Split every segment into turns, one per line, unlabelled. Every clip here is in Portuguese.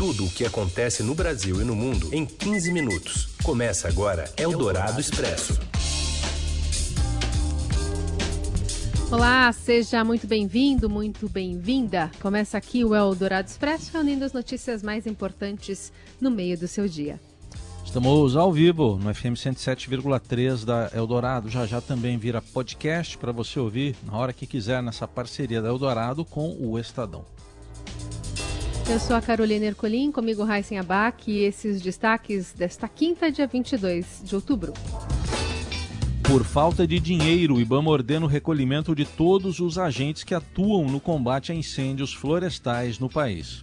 Tudo o que acontece no Brasil e no mundo em 15 minutos. Começa agora Eldorado Expresso.
Olá, seja muito bem-vindo, muito bem-vinda. Começa aqui o Eldorado Expresso, reunindo as notícias mais importantes no meio do seu dia.
Estamos ao vivo no FM 107,3 da Eldorado. Já já também vira podcast para você ouvir na hora que quiser nessa parceria da Eldorado com o Estadão.
Eu sou a Carolina Ercolim, comigo Raíssen Abac e esses destaques desta quinta, dia 22 de outubro.
Por falta de dinheiro, o IBAMA ordena o recolhimento de todos os agentes que atuam no combate a incêndios florestais no país.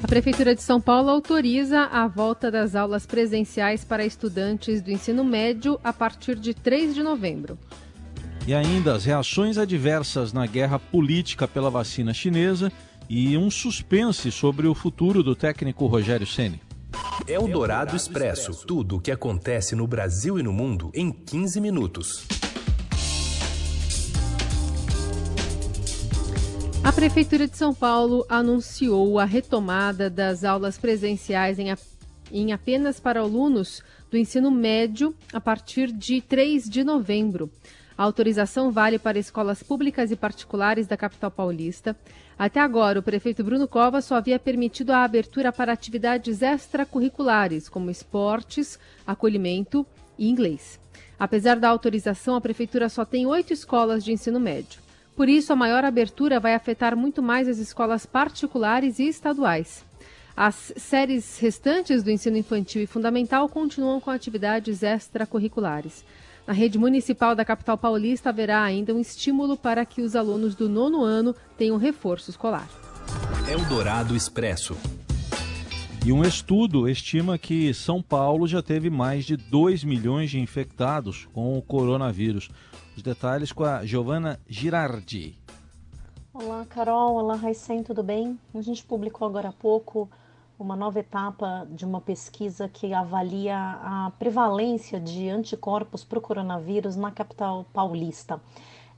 A Prefeitura de São Paulo autoriza a volta das aulas presenciais para estudantes do ensino médio a partir de 3 de novembro.
E ainda as reações adversas na guerra política pela vacina chinesa e um suspense sobre o futuro do técnico Rogério Ceni.
É o Dourado Expresso. Tudo o que acontece no Brasil e no mundo em 15 minutos.
A Prefeitura de São Paulo anunciou a retomada das aulas presenciais em, a, em apenas para alunos do ensino médio a partir de 3 de novembro. A autorização vale para escolas públicas e particulares da capital paulista. Até agora, o prefeito Bruno Covas só havia permitido a abertura para atividades extracurriculares, como esportes, acolhimento e inglês. Apesar da autorização, a prefeitura só tem oito escolas de ensino médio. Por isso, a maior abertura vai afetar muito mais as escolas particulares e estaduais. As séries restantes do ensino infantil e fundamental continuam com atividades extracurriculares. Na rede municipal da capital paulista haverá ainda um estímulo para que os alunos do nono ano tenham reforço escolar.
Eldorado Expresso.
E um estudo estima que São Paulo já teve mais de 2 milhões de infectados com o coronavírus. Os detalhes com a Giovana Girardi.
Olá, Carol. Olá, Raicen, tudo bem? A gente publicou agora há pouco uma nova etapa de uma pesquisa que avalia a prevalência de anticorpos para o coronavírus na capital paulista.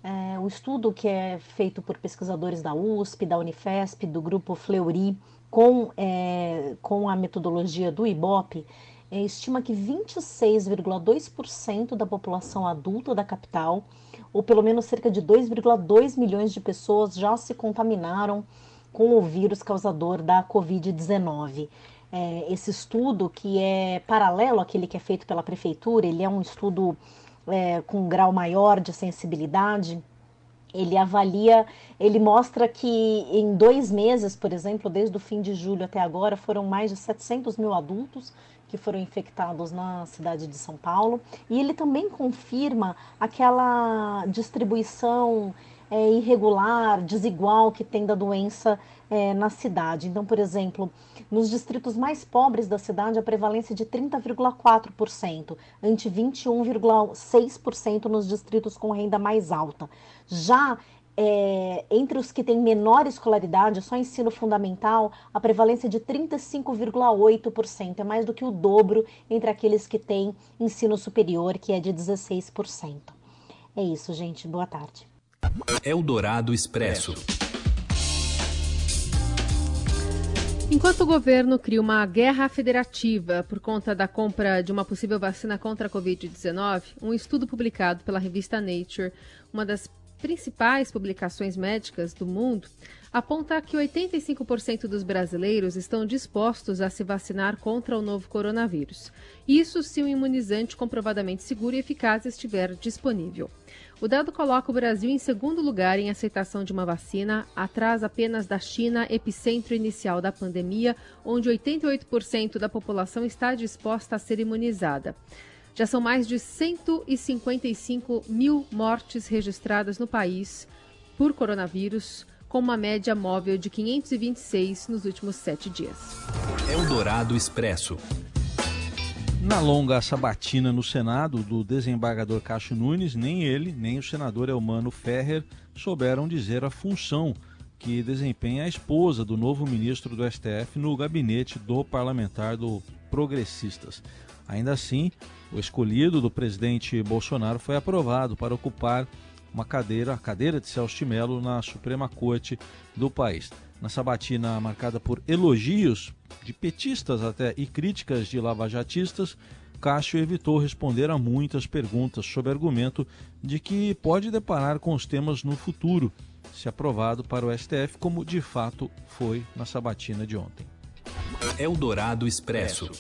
É, o estudo que é feito por pesquisadores da USP, da Unifesp, do grupo Fleury, com, é, com a metodologia do IBOP, é, estima que 26,2% da população adulta da capital, ou pelo menos cerca de 2,2 milhões de pessoas, já se contaminaram com o vírus causador da Covid-19. É, esse estudo, que é paralelo àquele que é feito pela prefeitura, ele é um estudo é, com um grau maior de sensibilidade. Ele avalia, ele mostra que em dois meses, por exemplo, desde o fim de julho até agora, foram mais de 700 mil adultos que foram infectados na cidade de São Paulo. E ele também confirma aquela distribuição é, irregular, desigual que tem da doença é, na cidade. Então, por exemplo, nos distritos mais pobres da cidade, a prevalência é de 30,4%, ante 21,6% nos distritos com renda mais alta. Já é, entre os que têm menor escolaridade, só ensino fundamental, a prevalência é de 35,8%, é mais do que o dobro entre aqueles que têm ensino superior, que é de 16%. É isso, gente. Boa tarde.
Eldorado Expresso.
Enquanto o governo cria uma guerra federativa por conta da compra de uma possível vacina contra a Covid-19, um estudo publicado pela revista Nature, uma das principais publicações médicas do mundo, aponta que 85% dos brasileiros estão dispostos a se vacinar contra o novo coronavírus. Isso se o imunizante comprovadamente seguro e eficaz estiver disponível. O dado coloca o Brasil em segundo lugar em aceitação de uma vacina, atrás apenas da China, epicentro inicial da pandemia, onde 88% da população está disposta a ser imunizada. Já são mais de 155 mil mortes registradas no país por coronavírus, com uma média móvel de 526 nos últimos sete dias.
Eldorado Expresso.
Na longa sabatina no Senado do desembargador Cássio Nunes, nem ele, nem o senador Elmano Ferrer souberam dizer a função que desempenha a esposa do novo ministro do STF no gabinete do parlamentar do Progressistas. Ainda assim, o escolhido do presidente Bolsonaro foi aprovado para ocupar uma cadeira, a cadeira de Celso de na Suprema Corte do país. Na sabatina marcada por elogios de petistas até e críticas de lavajatistas, Cássio evitou responder a muitas perguntas sob argumento de que pode deparar com os temas no futuro, se aprovado para o STF, como de fato foi na sabatina de ontem.
Eldorado Expresso.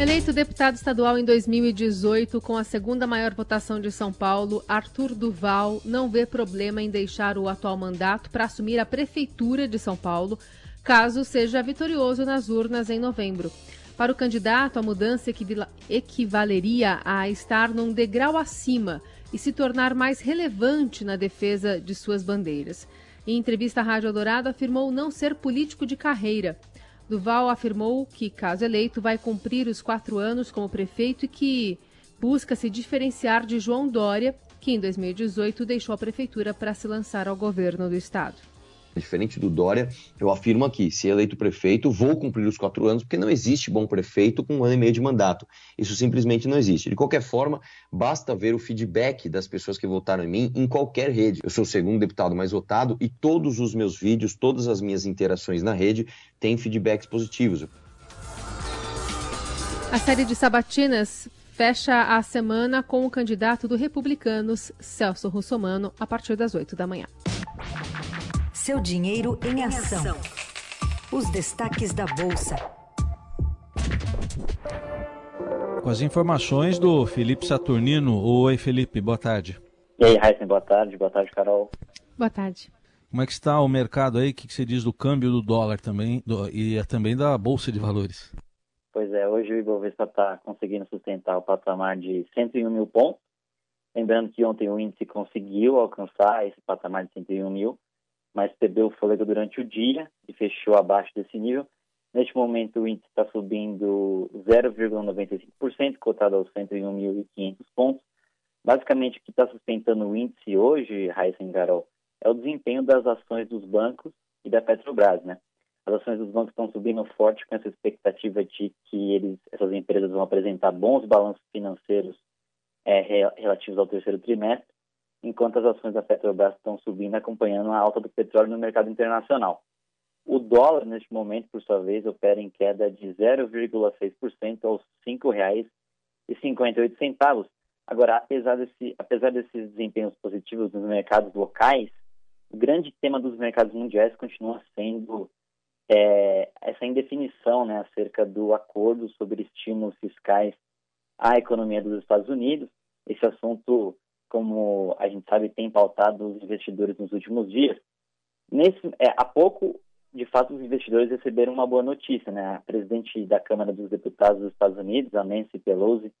Eleito deputado estadual em 2018 com a segunda maior votação de São Paulo, Arthur Duval não vê problema em deixar o atual mandato para assumir a prefeitura de São Paulo, caso seja vitorioso nas urnas em novembro. Para o candidato, a mudança equivaleria a estar num degrau acima e se tornar mais relevante na defesa de suas bandeiras. Em entrevista à Rádio Dourado, afirmou não ser político de carreira. Duval afirmou que, caso eleito, vai cumprir os quatro anos como prefeito e que busca se diferenciar de João Dória, que em 2018 deixou a prefeitura para se lançar ao governo do estado.
Diferente do Dória, eu afirmo aqui: se eleito prefeito, vou cumprir os quatro anos, porque não existe bom prefeito com um ano e meio de mandato. Isso simplesmente não existe. De qualquer forma, basta ver o feedback das pessoas que votaram em mim em qualquer rede. Eu sou o segundo deputado mais votado e todos os meus vídeos, todas as minhas interações na rede têm feedbacks positivos.
A série de sabatinas fecha a semana com o candidato do Republicanos, Celso Russomano, a partir das 8 da manhã.
Seu dinheiro em ação. Os destaques da Bolsa.
Com as informações do Felipe Saturnino. Oi, Felipe, boa tarde.
E aí, Heisen, boa tarde. Boa tarde, Carol.
Boa tarde.
Como é que está o mercado aí? O que, você diz do câmbio do dólar também do, e também da Bolsa de Valores?
Pois é, hoje o Ibovespa está conseguindo sustentar o patamar de 101 mil pontos. Lembrando que ontem o índice conseguiu alcançar esse patamar de 101 mil mas perdeu o fôlego durante o dia e fechou abaixo desse nível. Neste momento, o índice está subindo 0,95%, cotado aos 101.500 pontos. Basicamente, o que está sustentando o índice hoje, Raíssa Garol, é o desempenho das ações dos bancos e da Petrobras, né? As ações dos bancos estão subindo forte com essa expectativa de que eles, essas empresas vão apresentar bons balanços financeiros é, relativos ao terceiro trimestre enquanto as ações da Petrobras estão subindo, acompanhando a alta do petróleo no mercado internacional. O dólar, neste momento, por sua vez, opera em queda de 0,6% aos R$ 5,58. Agora, apesar, desse, apesar desses desempenhos positivos nos mercados locais, o grande tema dos mercados mundiais continua sendo é, essa indefinição né, acerca do acordo sobre estímulos fiscais à economia dos Estados Unidos. Esse assunto como a gente sabe, tem pautado os investidores nos últimos dias. Nesse, é, há pouco, de fato, os investidores receberam uma boa notícia. Né? A presidente da Câmara dos Deputados dos Estados Unidos, a Nancy Pelosi,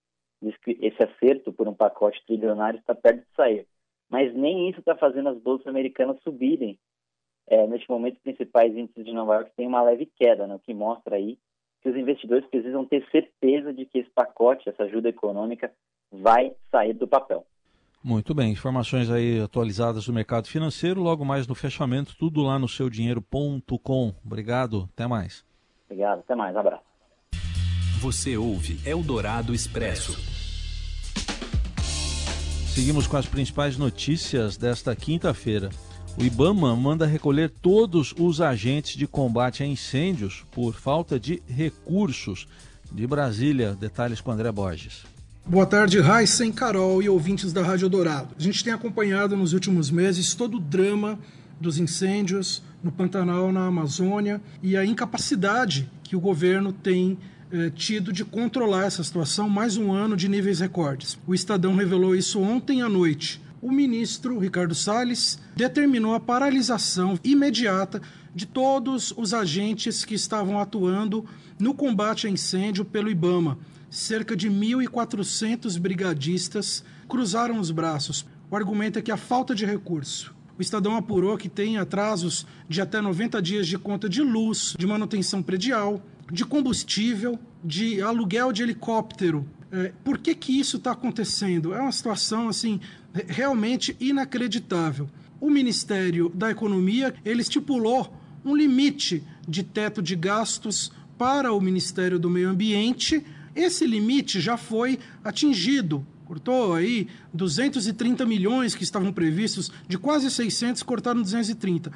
diz que esse acerto por um pacote trilionário está perto de sair. Mas nem isso está fazendo as bolsas americanas subirem. É, neste momento, os principais índices de Nova York têm uma leve queda, né? o que mostra aí que os investidores precisam ter certeza de que esse pacote, essa ajuda econômica, vai sair do papel.
Muito bem, informações aí atualizadas do mercado financeiro, logo mais no fechamento, tudo lá no seudinheiro.com. Obrigado, até mais.
Obrigado, até mais, abraço.
Você ouve Eldorado Expresso.
Seguimos com as principais notícias desta quinta-feira. O Ibama manda recolher todos os agentes de combate a incêndios por falta de recursos. De Brasília, detalhes com André Borges.
Boa tarde, Heisen, Carol e ouvintes da Rádio Dourado. A gente tem acompanhado nos últimos meses todo o drama dos incêndios no Pantanal, na Amazônia e a incapacidade que o governo tem eh, tido de controlar essa situação mais um ano de níveis recordes. O Estadão revelou isso ontem à noite. O ministro Ricardo Salles determinou a paralisação imediata de todos os agentes que estavam atuando no combate a incêndio pelo IBAMA cerca de 1.400 brigadistas cruzaram os braços. O argumento é que a falta de recurso. O Estadão apurou que tem atrasos de até 90 dias de conta de luz, de manutenção predial, de combustível, de aluguel de helicóptero. É, por que, que isso está acontecendo? É uma situação assim realmente inacreditável. O Ministério da Economia ele estipulou um limite de teto de gastos para o Ministério do Meio Ambiente esse limite já foi atingido Cortou aí 230 milhões que estavam previstos, de quase 600, cortaram 230.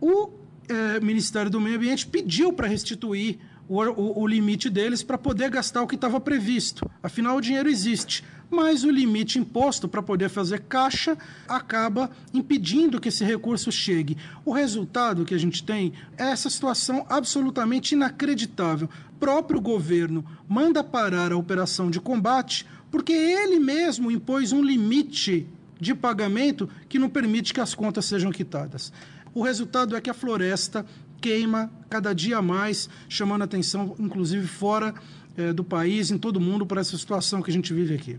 O é, Ministério do Meio Ambiente pediu para restituir o, o, o, limite deles para poder gastar o que estava previsto. Afinal, o dinheiro existe. Mas o limite imposto para poder fazer caixa acaba impedindo que esse recurso chegue. O resultado que a gente tem é essa situação absolutamente inacreditável. O próprio governo manda parar a operação de combate porque ele mesmo impôs um limite de pagamento que não permite que as contas sejam quitadas. O resultado é que a floresta queima cada dia mais, chamando atenção, inclusive fora é, do país, em todo mundo, para essa situação que a gente vive aqui.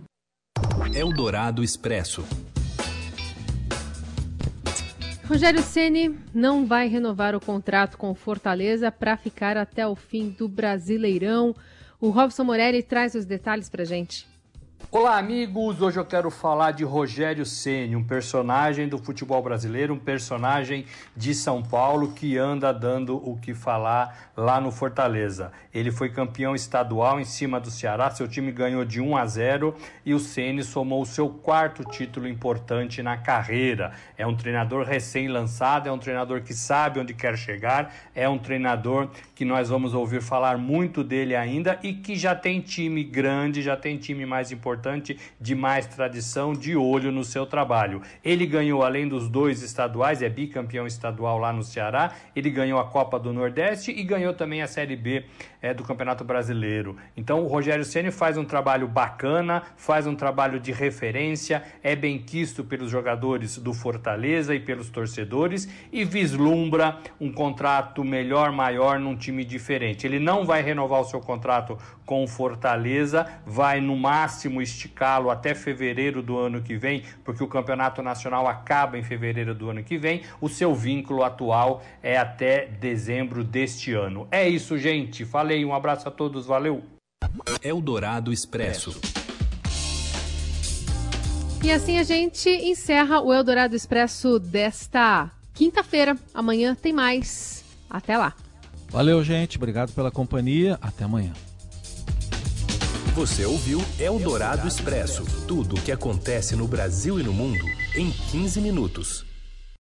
Eldorado Expresso.
Rogério Ceni não vai renovar o contrato com Fortaleza para ficar até o fim do Brasileirão. O Robson Morelli traz os detalhes para gente.
Olá, amigos! Hoje eu quero falar de Rogério Ceni, um personagem do futebol brasileiro, um personagem de São Paulo que anda dando o que falar lá no Fortaleza. Ele foi campeão estadual em cima do Ceará, seu time ganhou de 1 a 0 e o Ceni somou o seu quarto título importante na carreira. É um treinador recém-lançado, é um treinador que sabe onde quer chegar, é um treinador que nós vamos ouvir falar muito dele ainda e que já tem time grande, já tem time mais importante, de mais tradição, de olho no seu trabalho. Ele ganhou, além dos dois estaduais, é bicampeão estadual lá no Ceará, ele ganhou a Copa do Nordeste e ganhou também a Série B é, do Campeonato Brasileiro. Então o Rogério Ceni faz um trabalho bacana, faz um trabalho de referência, é bem quisto pelos jogadores do Fortaleza e pelos torcedores e vislumbra um contrato melhor, maior num time diferente. Ele não vai renovar o seu contrato com o Fortaleza, vai no máximo esticá-lo até fevereiro do ano que vem, porque o Campeonato Nacional acaba em fevereiro do ano que vem. O seu vínculo atual é até dezembro deste ano. É isso, gente. Falei, um abraço a todos, valeu.
Eldorado Expresso.
E assim a gente encerra o Eldorado Expresso desta quinta-feira. Amanhã tem mais. Até lá.
Valeu, gente. Obrigado pela companhia. Até amanhã.
Você ouviu Eldorado Expresso tudo o que acontece no Brasil e no mundo em 15 minutos.